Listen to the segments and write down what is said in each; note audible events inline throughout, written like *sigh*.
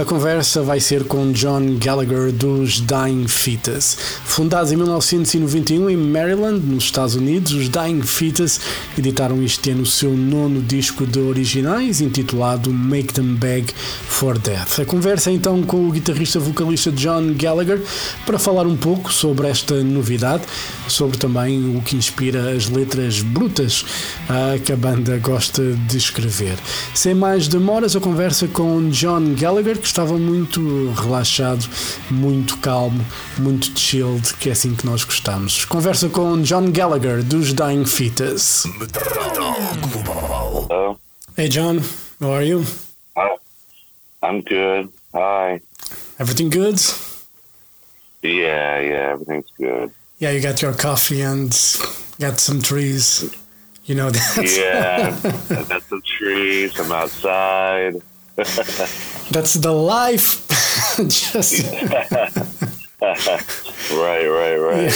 a conversa vai ser com John Gallagher dos Dying Fetus. Fundados em 1991 em Maryland, nos Estados Unidos, os Dying Fetus editaram este ano o seu nono disco de originais, intitulado Make Them Beg for Death. A conversa é então com o guitarrista vocalista John Gallagher para falar um pouco sobre esta novidade, sobre também o que inspira as letras brutas uh, que a banda gosta de escrever. Sem mais demoras, a conversa com John Gallagher, que estava muito relaxado, muito calmo, muito chilled, que é assim que nós gostamos. Conversa com John Gallagher, dos Dying Fetus. Hello. Hey John, how are you? Hi. I'm good. Hi. Everything good? Yeah, yeah, everything's good. Yeah, you got your coffee and got some trees. You know that. Yeah, *laughs* I got some trees. I'm outside. *laughs* That's the life. *laughs* Just *laughs* right, right, right.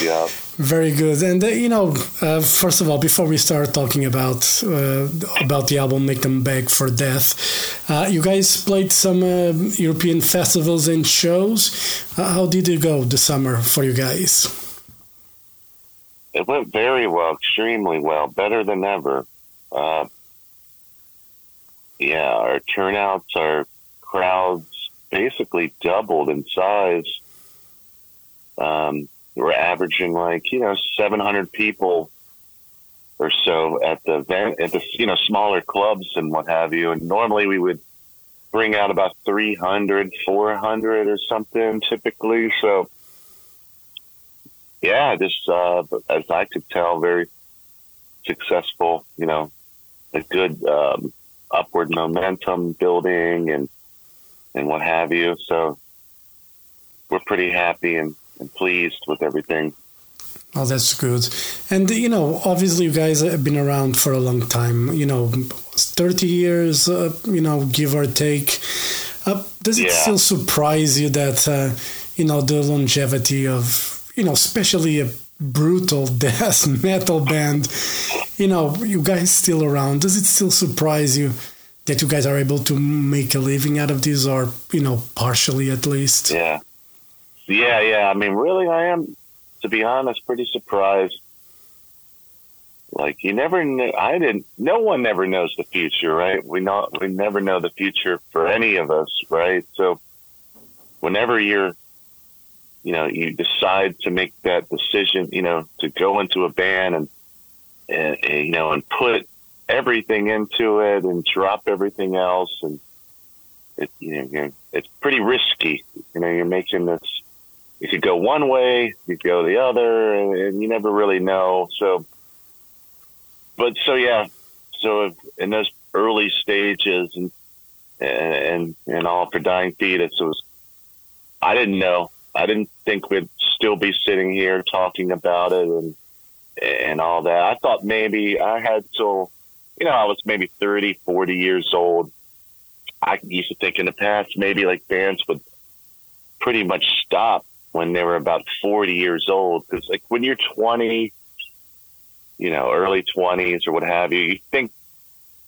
Yeah. very good. And uh, you know, uh, first of all, before we start talking about uh, about the album "Make Them Beg for Death," uh, you guys played some uh, European festivals and shows. Uh, how did it go this summer for you guys? It went very well, extremely well, better than ever. Uh, yeah, our turnouts, our crowds basically doubled in size. Um, we're averaging like you know 700 people or so at the event at the you know smaller clubs and what have you and normally we would bring out about 300 400 or something typically so yeah just uh as i could tell very successful you know a good um upward momentum building and and what have you so we're pretty happy and and pleased with everything. Oh, that's good. And you know, obviously, you guys have been around for a long time. You know, thirty years. Uh, you know, give or take. Uh, does it Yeah. still surprise you that uh, you know the longevity of you know, especially a brutal *laughs* death metal band? You know, you guys still around. Does it still surprise you that you guys are able to make a living out of this, or you know, partially at least? Yeah. Yeah, yeah. I mean, really, I am, to be honest, pretty surprised. Like you never knew. I didn't. No one never knows the future, right? We not. We never know the future for any of us, right? So, whenever you're, you know, you decide to make that decision, you know, to go into a band and, and, and you know, and put everything into it and drop everything else, and it, you know, it's pretty risky. You know, you're making this you could go one way, you could go the other, and, and you never really know. So, but so yeah, so in those early stages and and and all for dying fetus, it was I didn't know. I didn't think we'd still be sitting here talking about it and and all that. I thought maybe I had till you know I was maybe 30, 40 years old. I used to think in the past maybe like bands would pretty much stop when they were about 40 years old. Because, like, when you're 20, you know, early 20s or what have you, you think,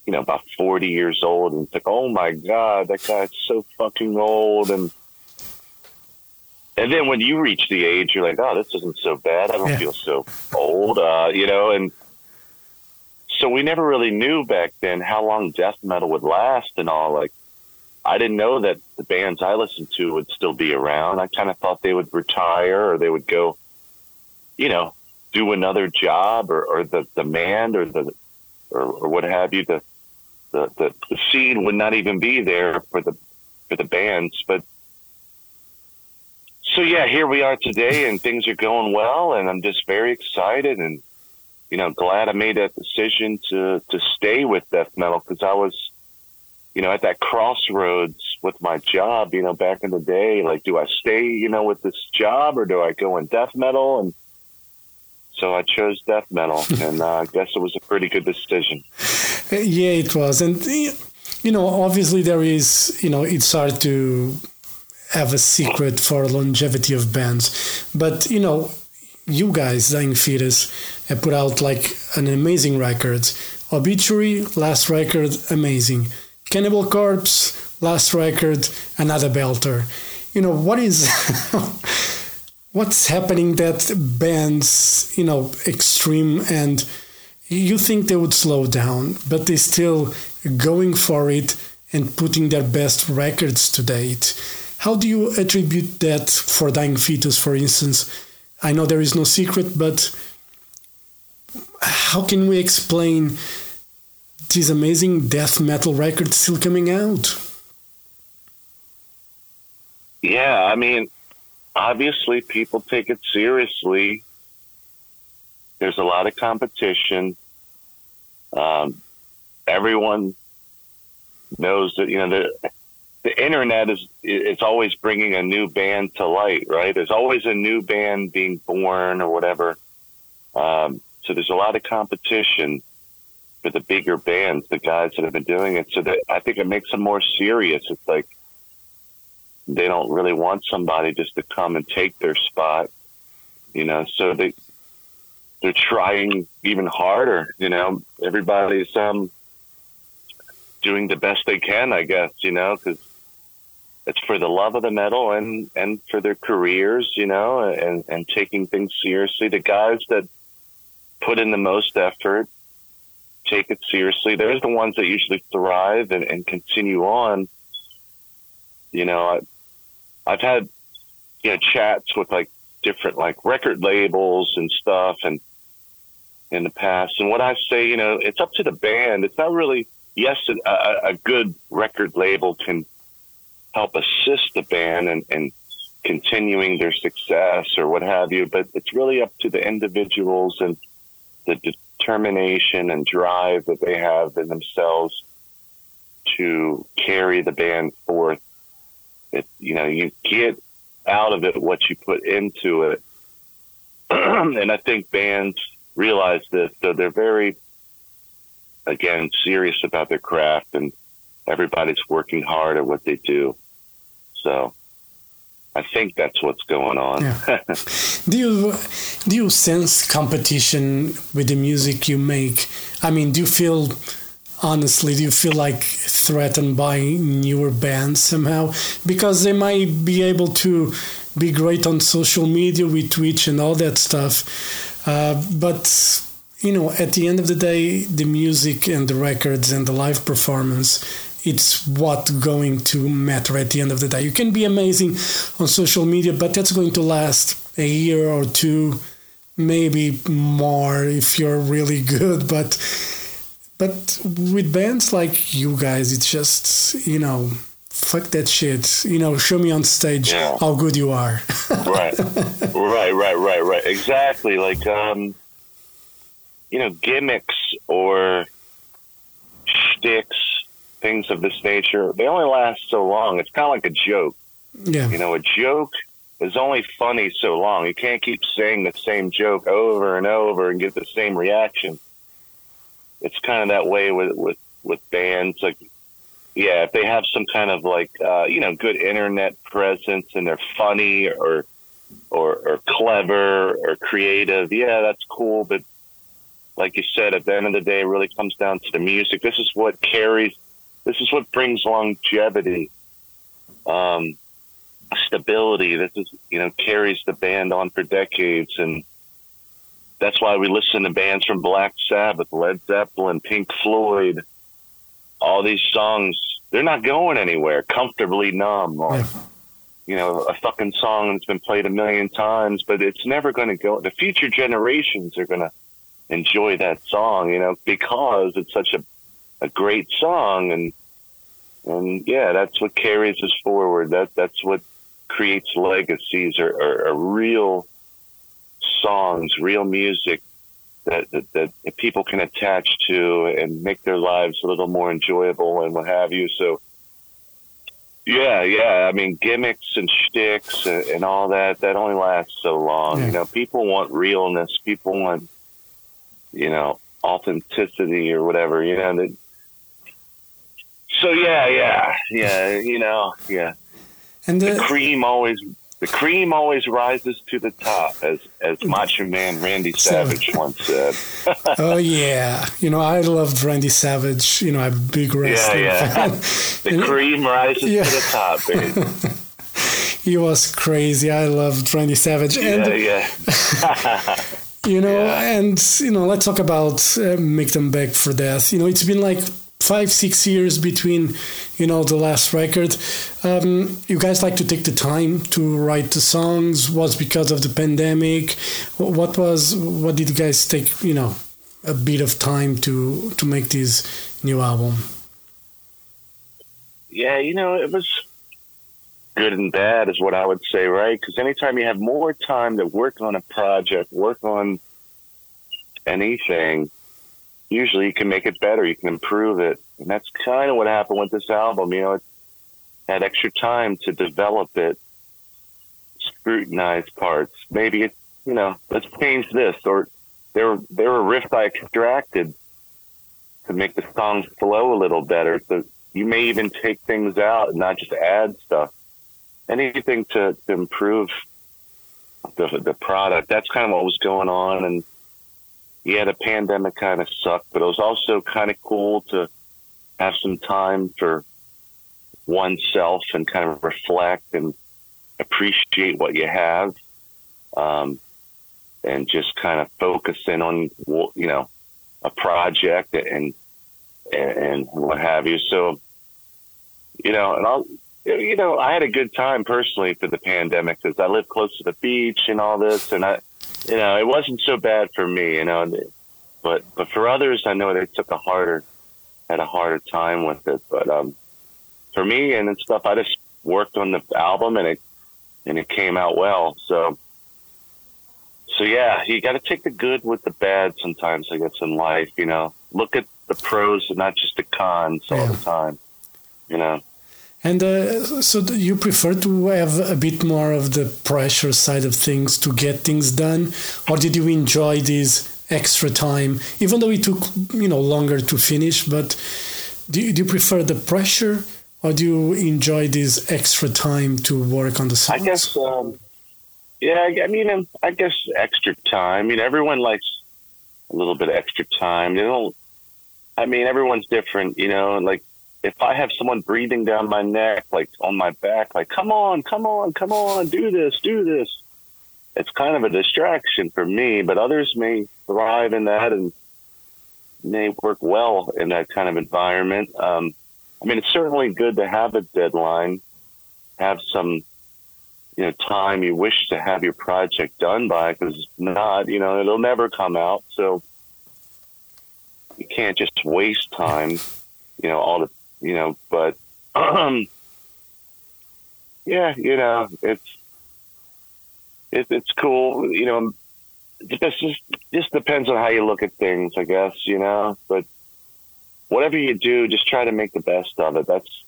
you know, about 40 years old and think, oh my God, that guy's so fucking old. And, and then when you reach the age, you're like, oh, this isn't so bad. I don't Yeah. feel so old, uh, you know, and so we never really knew back then how long death metal would last and all. Like, I didn't know that the bands I listened to would still be around. I kind of thought they would retire or they would go, you know, do another job or, or the demand or the or, or what have you. The, the the the scene would not even be there for the for the bands. But so yeah, here we are today, and things are going well, and I'm just very excited and you know glad I made that decision to to stay with death metal because I was you know, at that crossroads with my job, you know, back in the day, like, do I stay, you know, with this job or do I go in death metal? And so I chose death metal, *laughs* and uh, I guess it was a pretty good decision. Yeah, it was, and you know, obviously there is, you know, it's hard to have a secret for longevity of bands. But you know, you guys, Dying Fetus, have put out like an amazing record. Obituary, last record, amazing. Cannibal Corpse, last record, another belter. You know, what is *laughs* what's happening that bands, you know, extreme and you think they would slow down, but they're still going for it and putting their best records to date. How do you attribute that for Dying Fetus, for instance? I know there is no secret, but how can we explain this amazing death metal record still coming out? Yeah, I mean, obviously people take it seriously. There's a lot of competition. Um, everyone knows that you know the the internet is it's always bringing a new band to light, right? There's always a new band being born or whatever. Um, so there's a lot of competition for the bigger bands, the guys that have been doing it. So that I think it makes them more serious. It's like they don't really want somebody just to come and take their spot, you know. So they they're trying even harder. You know, everybody's um doing the best they can, I guess. You know, because it's for the love of the metal and and for their careers, you know, and and taking things seriously. The guys that put in the most effort take it seriously. They're the ones that usually thrive and, and continue on. You know, I, I've had you know chats with like different like record labels and stuff, and in the past. And what I say, you know, it's up to the band. It's not really yes, a, a good record label can help assist the band and, and continuing their success or what have you, but it's really up to the individuals and the determination and drive that they have in themselves to carry the band forth. It, you know, you get out of it what you put into it. *clears throat* and I think bands realize this, so they're very, again, serious about their craft and everybody's working hard at what they do. So I think that's what's going on. Yeah. *laughs* do you do you sense competition with the music you make? I mean, do you feel honestly do you feel like threatened by newer bands somehow because they might be able to be great on social media with Twitch and all that stuff, uh, but you know, at the end of the day, the music and the records and the live performance it's what going to matter at the end of the day. You can be amazing on social media, but that's going to last a year or two, maybe more if you're really *laughs* good. But but with bands like you guys, it's just you know, fuck that shit. You know, show me on stage yeah. how good you are. *laughs* right, right, right, right, right. Exactly. Like um, you know, gimmicks or shticks things of this nature, they only last so long. It's kind of like a joke. Yeah. You know, a joke is only funny so long. You can't keep saying the same joke over and over and get the same reaction. It's kind of that way with with with bands. Like, yeah, if they have some kind of like uh, you know good internet presence and they're funny or or or clever or creative, yeah, that's cool. But like you said, at the end of the day, it really comes down to the music. This is what carries this is what brings longevity, um, stability. This is, you know, carries the band on for decades. And that's why we listen to bands from Black Sabbath, Led Zeppelin, Pink Floyd, all these songs. They're not going anywhere. Comfortably numb or, you know, a fucking song that's been played a million times, but it's never going to go. The future generations are going to enjoy that song, you know, because it's such a a great song and and yeah, that's what carries us forward. That that's what creates legacies or, or, or real songs, real music that, that, that people can attach to and make their lives a little more enjoyable and what have you. So yeah, yeah. I mean, gimmicks and shticks and, and all that, that only lasts so long. Yeah. You know, people want realness. People want, you know, authenticity or whatever, you know, that so yeah, yeah, yeah. You know, yeah. And the uh, cream always the cream always rises to the top, as as Macho Man Randy Savage once said. *laughs* oh yeah, you know I loved Randy Savage. You know I'm a big wrestling yeah, yeah. fan. the *laughs* cream rises Yeah. to the top, *laughs* baby. he was crazy. I loved Randy Savage. And yeah, yeah. you know Yeah. and you know let's talk about uh, make them beg for death you know it's been like five six years between you know the last record. Um, you guys like to take the time to write the songs. Was because of the pandemic. What was what did you guys take you know a bit of time to to make this new album? Yeah, you know, it was good and bad, is what I would say, right? Because anytime you have more time to work on a project, work on anything, usually you can make it better, you can improve it. And that's kind of what happened with this album. You know, it had extra time to develop it, scrutinize parts. Maybe it, you know, let's change this, or there, there were riffs I extracted to make the song flow a little better. So you may even take things out and not just add stuff. Anything to, to improve the the product. That's kind of what was going on. And yeah, the pandemic kind of sucked, but it was also kind of cool to have some time for oneself and kind of reflect and appreciate what you have. Um, and just kind of focus in on, you know, a project and and, and what have you. So, you know, and I'll, you know, I had a good time personally through the pandemic because I live close to the beach and all this, and I, you know, it wasn't so bad for me, you know, but but for others, I know they took a harder, had a harder time with it. But um, for me and stuff, I just worked on the album and it and it came out well. So. So yeah, you got to take the good with the bad sometimes. I guess in life, you know, look at the pros and not just the cons all the time. You know, And uh, so you prefer to have a bit more of the pressure side of things to get things done, or did you enjoy this extra time, even though it took you know longer to finish? But do you, do you prefer the pressure, or do you enjoy this extra time to work on the songs? I guess. Um, yeah, I mean, um, I guess extra time. I mean, everyone likes a little bit of extra time. They don't. I mean, everyone's different, you know. Like, if I have someone breathing down my neck, like on my back, like, come on, come on, come on, do this, do this. It's kind of a distraction for me, but others may thrive in that and may work well in that kind of environment. Um, I mean, it's certainly good to have a deadline, have some you know time you wish to have your project done by because not you know it'll never come out so you can't just waste time you know all the you know but um *clears throat* yeah you know it's it, it's cool you know just just depends on how you look at things i guess you know but whatever you do just try to make the best of it. That's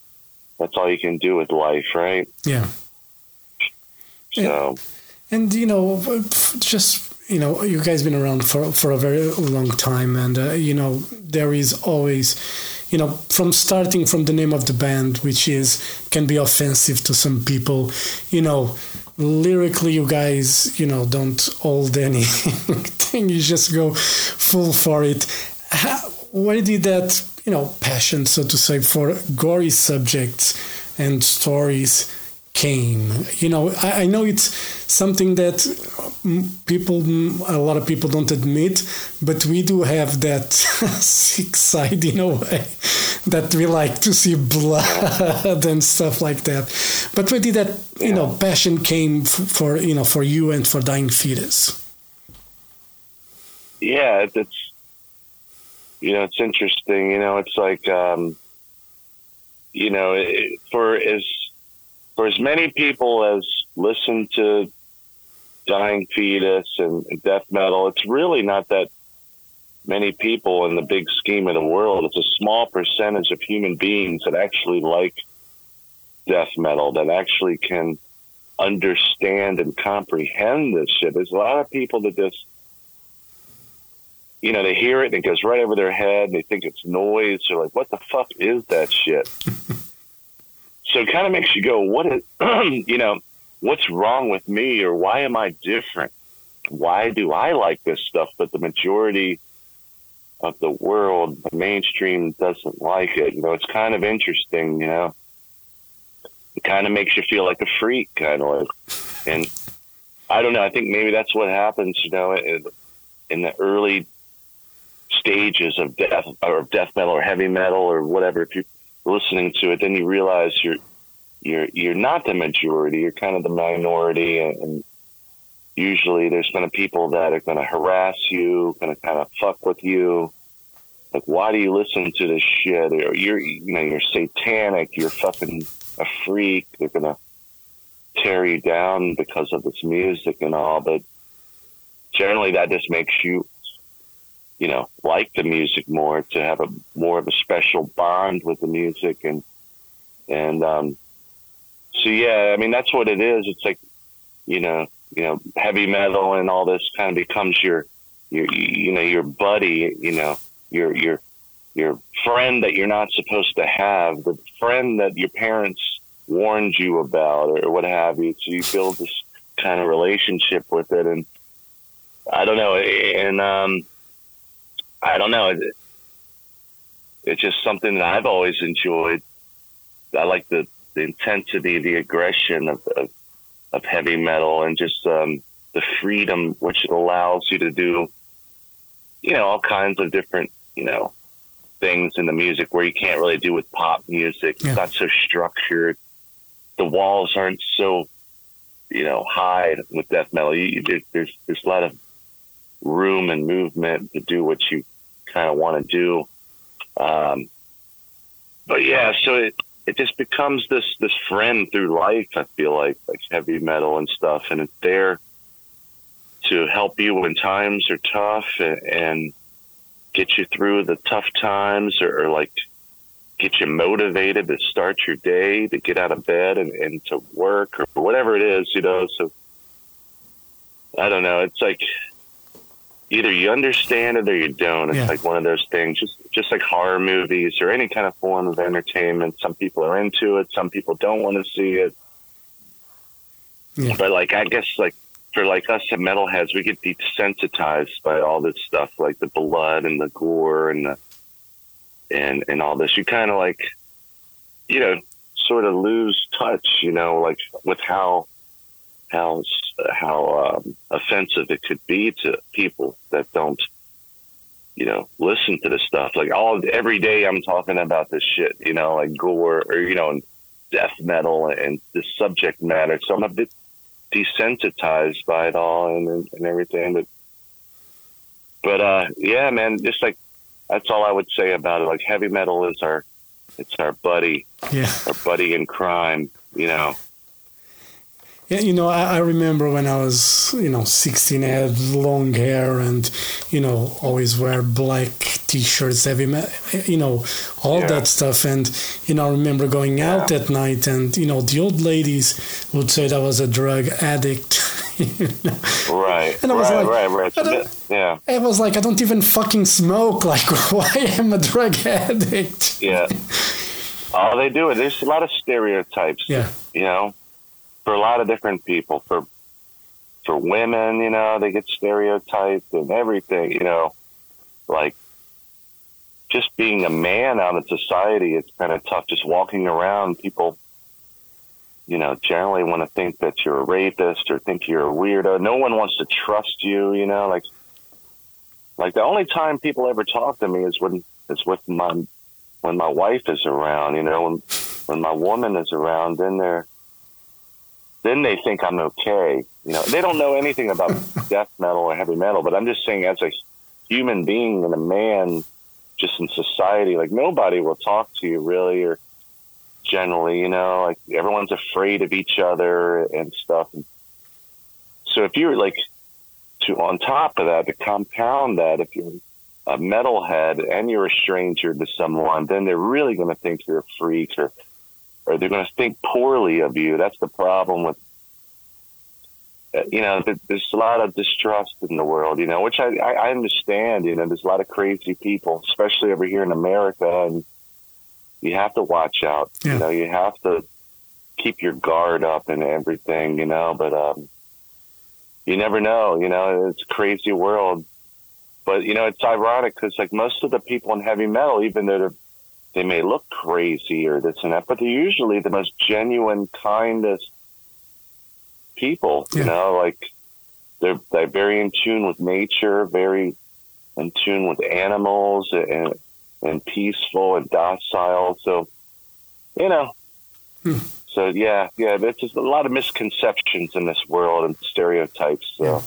that's all you can do with life right? Yeah. so. And you know, just you know, you guys been around for for a very long time, and uh, you know, there is always, you know, from starting from the name of the band, which is can be offensive to some people, you know. Lyrically, you guys, you know, don't hold anything. *laughs* you just go full for it. How, where did that, you know, passion, so to say, for gory subjects and stories came. You know, I, I know it's something that people, a lot of people don't admit, but we do have that *laughs* sick side in a way that we like to see blood *laughs* and stuff like that. But where did that, you know, passion came f- for, you know, for you and for Dying Fetus? yeah, it- it's you know it's interesting. You know, it's like um, you know it, for as for as many people as listen to Dying Fetus and, death metal, it's really not that many people in the big scheme of the world. It's a small percentage of human beings that actually like death metal, that actually can understand and comprehend this shit. There's a lot of people that just you know, they hear it and it goes right over their head and they think it's noise. They're like, what the fuck is that shit? *laughs* so it kind of makes you go, what is, *clears throat* you know, what's wrong with me or why am I different? Why do I like this stuff, but the majority of the world, the mainstream doesn't like it? You know, it's kind of interesting, you know, it kind of makes you feel like a freak, kind of like, and I don't know. I think maybe that's what happens, you know, in, in the early stages of death or death metal or heavy metal or whatever. If you're listening to it, then you realize you're you're you're not the majority. You're kind of the minority, and, and usually there's going to people that are going to harass you, going to kind of fuck with you. Like, why do you listen to this shit? Or you're you know you're satanic. You're fucking a freak. They're going to tear you down because of this music and all, but generally that just makes you, you know, like the music more, to have a more of a special bond with the music and, and, um, so yeah, I mean, that's what it is. It's like, you know, you know, heavy metal and all this kind of becomes your, your, you know, your buddy, you know, your, your, your friend that you're not supposed to have, the friend that your parents warned you about or what have you. So you build this kind of relationship with it. And I don't know. And, um, I don't know. It, it's just something that I've always enjoyed. I like the, the intensity, the aggression of, of, of heavy metal and just, um, the freedom which it allows you to do, you know, all kinds of different, you know, things in the music where you can't really do with pop music. Yeah. It's not so structured the walls aren't so, you know, high with death metal. You, there's there's a lot of room and movement to do what you kind of want to do. Um, but yeah, so it it just becomes this this friend through life. I feel like like heavy metal and stuff, and it's there to help you when times are tough and, and get you through the tough times, or, or like get you motivated to start your day, to get out of bed and, and to work or whatever it is, you know. So I don't know. It's like either you understand it or you don't. It's yeah. like one of those things, just just like horror movies or any kind of form of entertainment. Some people are into it, some people don't want to see it. Yeah. But like I guess like for like us metalheads, we get desensitized by all this stuff, like the blood and the gore and the and and all this, you kind of like, you know, sort of lose touch, you know, like with how how how um, offensive it could be to people that don't, you know, listen to this stuff. Like all every day, I'm talking about this shit, you know, like gore or you know, death metal and this subject matter. So I'm a bit desensitized by it all and and everything, but. But uh, yeah, man, just like that's all I would say about it. Like heavy metal is our, it's our buddy, yeah, our buddy in crime. You know. Yeah, you know, I, I remember when I was, you know, 16, I had long hair and, you know, always wear black t-shirts, heavy, you know, all yeah. that stuff. And, you know, I remember going out yeah. at night and, you know, the old ladies would say that I was a drug addict. *laughs* Right. And I was right, like, right, right. Uh, yeah. It was like, I don't even fucking smoke. *laughs* Like, why am a drug addict? Yeah. Oh, they do it. There's a lot of stereotypes. Yeah. You know, for a lot of different people. For for women, you know, they get stereotyped and everything. You know, like just being a man out in society, it's kind of tough. Just walking around, people you know, generally want to think that you're a rapist or think you're a weirdo. No one wants to trust you, you know, like, like the only time people ever talk to me is when, is with my, when my wife is around, you know, when, when my woman is around, then they're, then they think I'm okay. You know, they don't know anything about *laughs* death metal or heavy metal, but I'm just saying as a human being and a man just in society, like nobody will talk to you really or, generally, you know, like everyone's afraid of each other and stuff. So if you're like to on top of that, to compound that, if you're a metalhead and you're a stranger to someone, then they're really going to think you're a freak or, or they're going to think poorly of you. That's the problem with, uh, you know, there's a lot of distrust in the world, you know, which I, I understand, you know, there's a lot of crazy people, especially over here in America and, you have to watch out. Yeah. You know, you have to keep your guard up and everything, you know. But um, you never know, you know. It's a crazy world. But you know, it's ironic because like most of the people in heavy metal, even though they're they may look crazy or this and that, but they're usually the most genuine, kindest people. You know, like they're they're very in tune with nature, very in tune with animals, and and peaceful and docile. So, you know. Hmm. So yeah, yeah, there's just a lot of misconceptions in this world and stereotypes. So,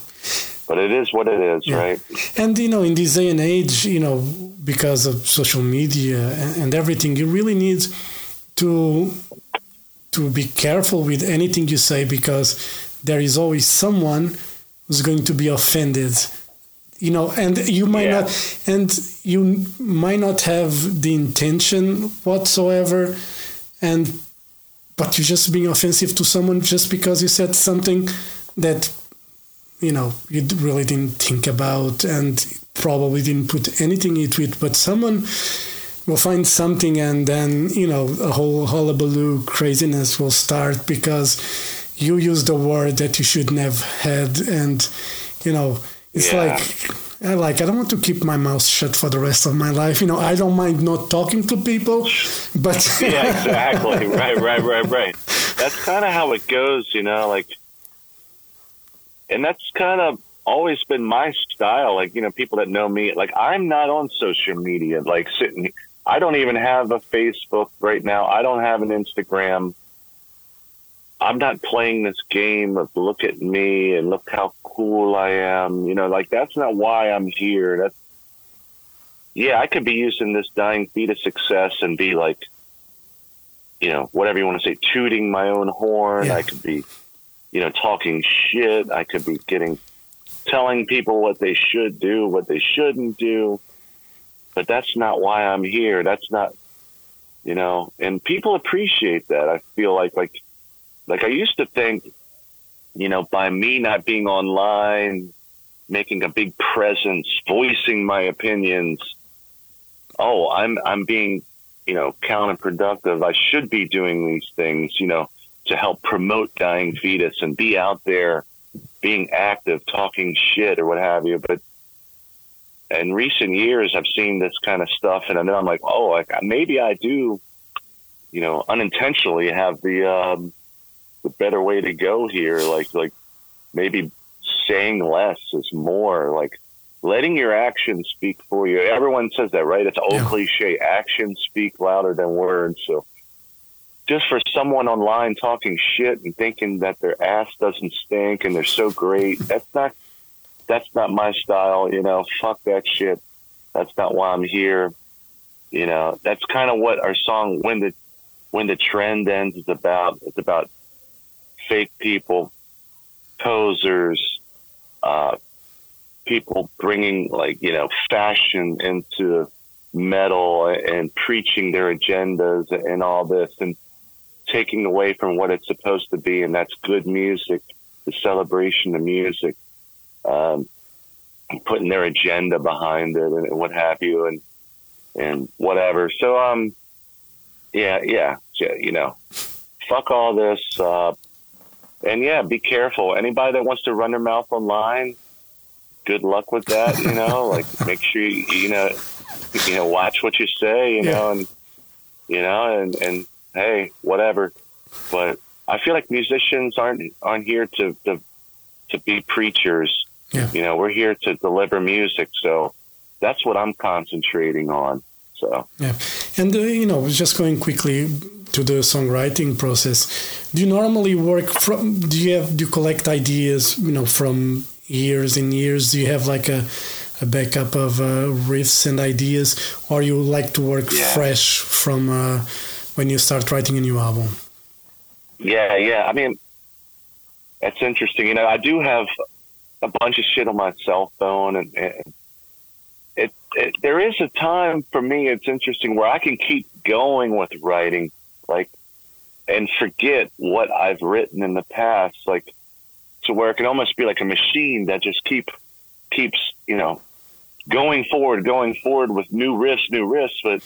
but it is what it is, Yeah. right? And you know, in this day and age, you know, because of social media and, and everything, you really need to to be careful with anything you say because there is always someone who's going to be offended. You know, and you might Yeah. not, and you might not have the intention whatsoever, and but you're just being offensive to someone just because you said something that you know you really didn't think about and probably didn't put anything into it but someone will find something and then you know a whole hullabaloo craziness will start because you used a word that you shouldn't have had and you know it's Yeah. like I like I don't want to keep my mouth shut for the rest of my life you know I don't mind not talking to people but yeah, exactly. *laughs* right, right, right, right. That's kind of how it goes, you know, like, and that's kind of always been my style. Like, you know, people that know me, like, I'm not on social media, like, sitting, I don't even have a Facebook right now. I don't have an Instagram. I'm not playing this game of look at me and look how cool I am. You know, like, that's not why I'm here. That's, yeah, I could be using this dying fetus success and be like, you know, whatever you want to say, tooting my own horn. Yeah. I could be, you know, talking shit. I could be getting, telling people what they should do, what they shouldn't do. But that's not why I'm here. That's not, you know, and people appreciate that. I feel like, like, like I used to think, you know, by me not being online, making a big presence, voicing my opinions, oh, I'm, I'm being you know, counterproductive. I should be doing these things, you know, to help promote dying fetus and be out there being active, talking shit or what have you. But in recent years, I've seen this kind of stuff and then I'm like, oh, like maybe I do, you know, unintentionally have the, um, the better way to go here. Like, like maybe saying less is more like, letting your actions speak for you. Everyone says that, right? It's old Yeah. cliche. Actions speak louder than words. So just for someone online talking shit and thinking that their ass doesn't stink and they're so great, that's not that's not my style, you know. Fuck that shit. That's not why I'm here. You know, that's kind of what our song when the when the trend ends is about. It's about fake people, posers, uh, people bringing like you know fashion into metal and preaching their agendas and all this and taking away from what it's supposed to be and that's good music the celebration of music um, putting their agenda behind it and, what have you and and whatever so um yeah yeah yeah, you know fuck all this uh and yeah be careful anybody that wants to run their mouth online good luck with that. You know, *laughs* like make sure you, you know, you know, watch what you say. You Yeah. know, and you know, and and hey, whatever. But I feel like musicians aren't aren't here to to to be preachers. Yeah. You know, we're here to deliver music. So that's what I'm concentrating on. So Yeah, and uh, you know, just going quickly to the songwriting process. Do you normally work from? Do you have? Do you collect ideas? You know, from years and years. Do you have like a a backup of uh, riffs and ideas, or you like to work Yeah. fresh from uh, when you start writing a new album? Yeah, yeah. I mean, that's interesting. You know, I do have a bunch of shit on my cell phone, and, and it, it there is a time for me. It's interesting where I can keep going with writing, like, and forget what I've written in the past, like, to where it can almost be like a machine that just keep keeps you know going forward, going forward with new risks, new risks, but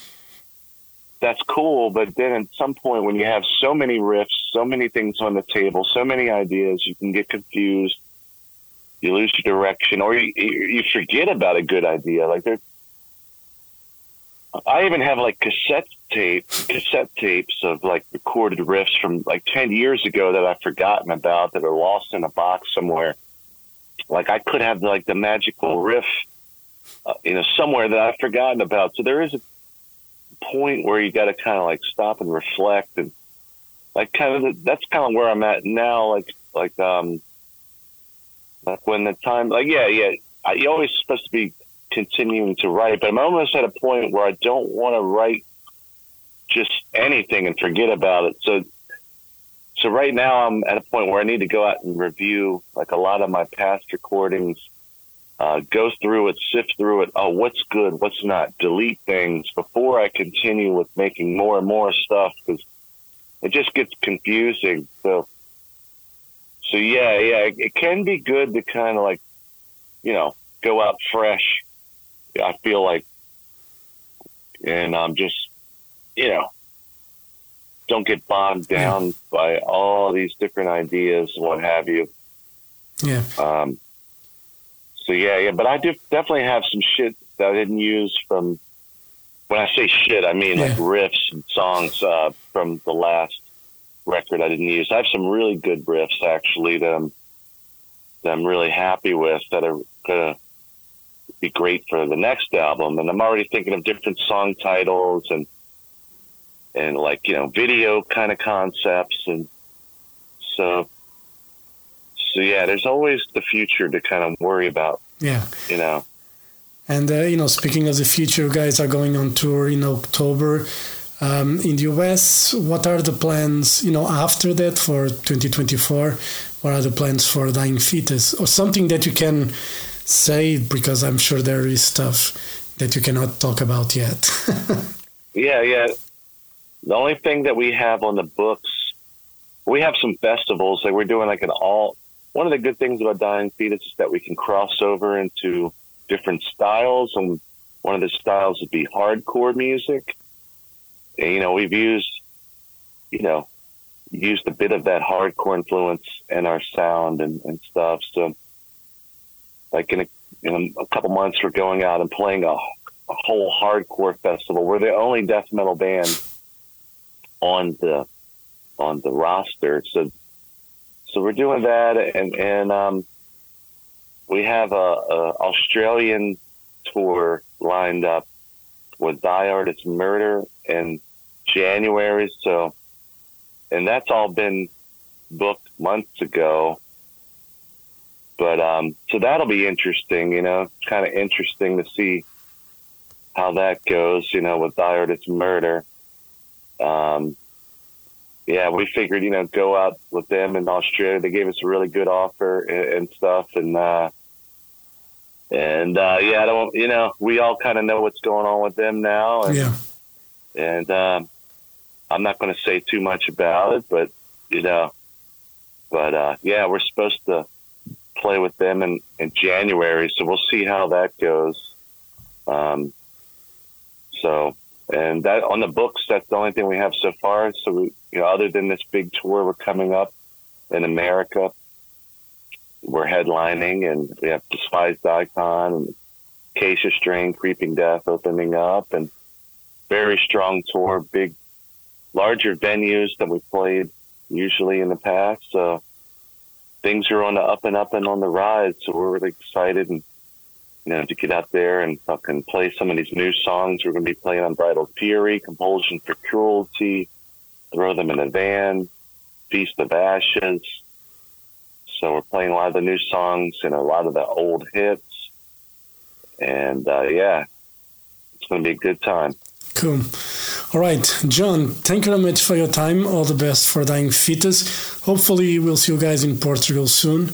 that's cool. But then at some point, when you have so many riffs, so many things on the table, so many ideas, you can get confused. You lose your direction, or you, you forget about a good idea. Like there, I even have like cassette tape, cassette tapes of like recorded riffs from like ten years ago that I've forgotten about that are lost in a box somewhere. Like I could have like the magical riff, uh, you know, somewhere that I've forgotten about. So there is a point where you got to kind of like stop and reflect and like kind of that's kind of where I'm at now. Like like um like when the time like yeah yeah I, you're always supposed to be continuing to write, but I'm almost at a point where I don't want to write just anything and forget about it. So so right now I'm at a point where I need to go out and review like a lot of my past recordings uh, go through it, sift through it. Oh, what's good? What's not? Delete things before I continue with making more and more stuff because it just gets confusing. So, so yeah, yeah, it, it can be good to kind of like, you know, go out fresh. I feel like, and I'm just, you know, don't get bogged down by all these different ideas, what have you. Yeah. Um, so yeah, yeah, but I do definitely have some shit that I didn't use from. When I say shit, I mean yeah. like riffs and songs uh, from the last record I didn't use. I have some really good riffs actually that I'm that I'm really happy with that are gonna be great for the next album. And I'm already thinking of different song titles and and like you know video kind of concepts and so so yeah, there's always the future to kind of worry about. Yeah, you know. And uh, you know, speaking of the future, you guys are going on tour in October um, in the US. What are the plans? You know, after that for 2024, what are the plans for Dying Fetus, or something that you can say? Because I'm sure there is stuff that you cannot talk about yet. *laughs* yeah, yeah. The only thing that we have on the books we have some festivals that we're doing like an all one of the good things about Dying Fetus is that we can cross over into different styles, and one of the styles would be hardcore music. And, you know, we've used, you know, used a bit of that hardcore influence in our sound and, and stuff. So, like in a, in a couple months, we're going out and playing a, a whole hardcore festival. We're the only death metal band on the on the roster. So so we're doing that, and and um, we have a, a, Australian tour lined up with Thy Art Is Murder in January. So, and that's all been booked months ago. But um, so that'll be interesting. You know, kind of interesting to see how that goes. You know, with Thy Art Is Murder. Um, yeah, we figured, you know, go out with them in Australia. They gave us a really good offer and, and stuff. And, uh, and, uh, yeah, I don't, you know, we all kind of know what's going on with them now. And, yeah. And, um, I'm not going to say too much about it, but, you know, but, uh, yeah, we're supposed to play with them in, in January. So we'll see how that goes. Um, so, and that on the books, that's the only thing we have so far. So we, you know, other than this big tour we're coming up in America, we're headlining and we have Despised Icon and Acacia Strain, Creeping Death opening up and very strong tour, big, larger venues than we played usually in the past. So things are on the up and up and on the rise. So we're really excited and, you know, to get out there and fucking play some of these new songs. We're going to be playing Unbridled Fury, Compulsion for Cruelty, throw them in a van, Feast of Ashes. So we're playing a lot of the new songs and a lot of the old hits. And uh, yeah, it's going to be a good time. Cool. All right, John, thank you very much for your time. All the best for Dying Fetus. Hopefully, we'll see you guys in Portugal soon.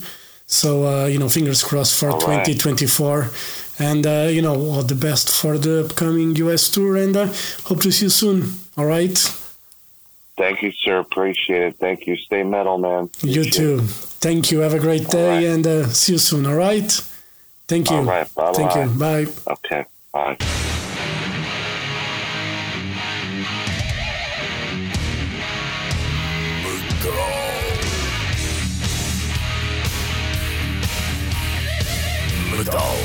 So, uh, you know, fingers crossed for 2024. And, uh, you know, all the best for the upcoming US tour. And uh, hope to see you soon. All right. Thank you, sir. Appreciate it. Thank you. Stay metal, man. Appreciate you too. It. Thank you. Have a great day right. and uh, see you soon. All right. Thank you. All right. Bye. Thank you. Bye. Okay. Bye. Metal. Metal.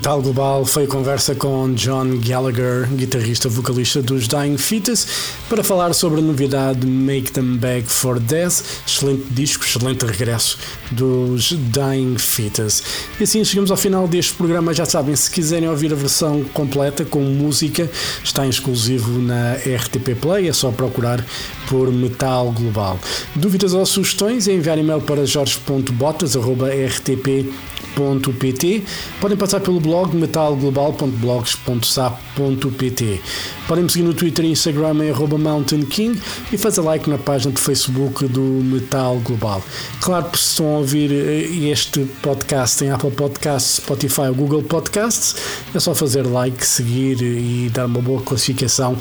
Global foi a conversa com John Gallagher, guitarrista vocalista dos Dying Fetus, para falar sobre a novidade Make Them Beg for Death, excelente disco, excelente regresso dos Dying Fetus. E assim chegamos ao final deste programa. Já sabem, se quiserem ouvir a versão completa com música, está em exclusivo na RTP Play, é só procurar por Metal Global. Dúvidas ou sugestões é enviar e-mail para jorge.botas.rtp.com metalglobal.pt. Podem passar pelo blog metalglobal.blogs.sap.pt. Podem me seguir no Twitter e Instagram em arroba Mountain King e fazer like na página de Facebook do Metal Global. Claro, se estão a ouvir eh, este podcast em Apple Podcasts, Spotify ou Google Podcasts, é só fazer like, seguir e dar uma boa classificação,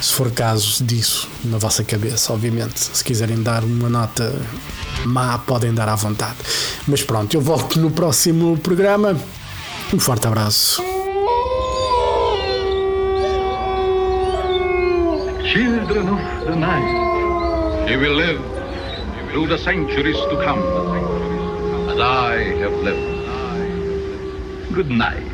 se for caso disso, na vossa cabeça, obviamente. Se quiserem dar uma nota má, podem dar à vontade. Mas pronto, eu volto no próximo programa. Um forte abraço. Children of the night, you will live through the centuries to come, as I have lived. Good night.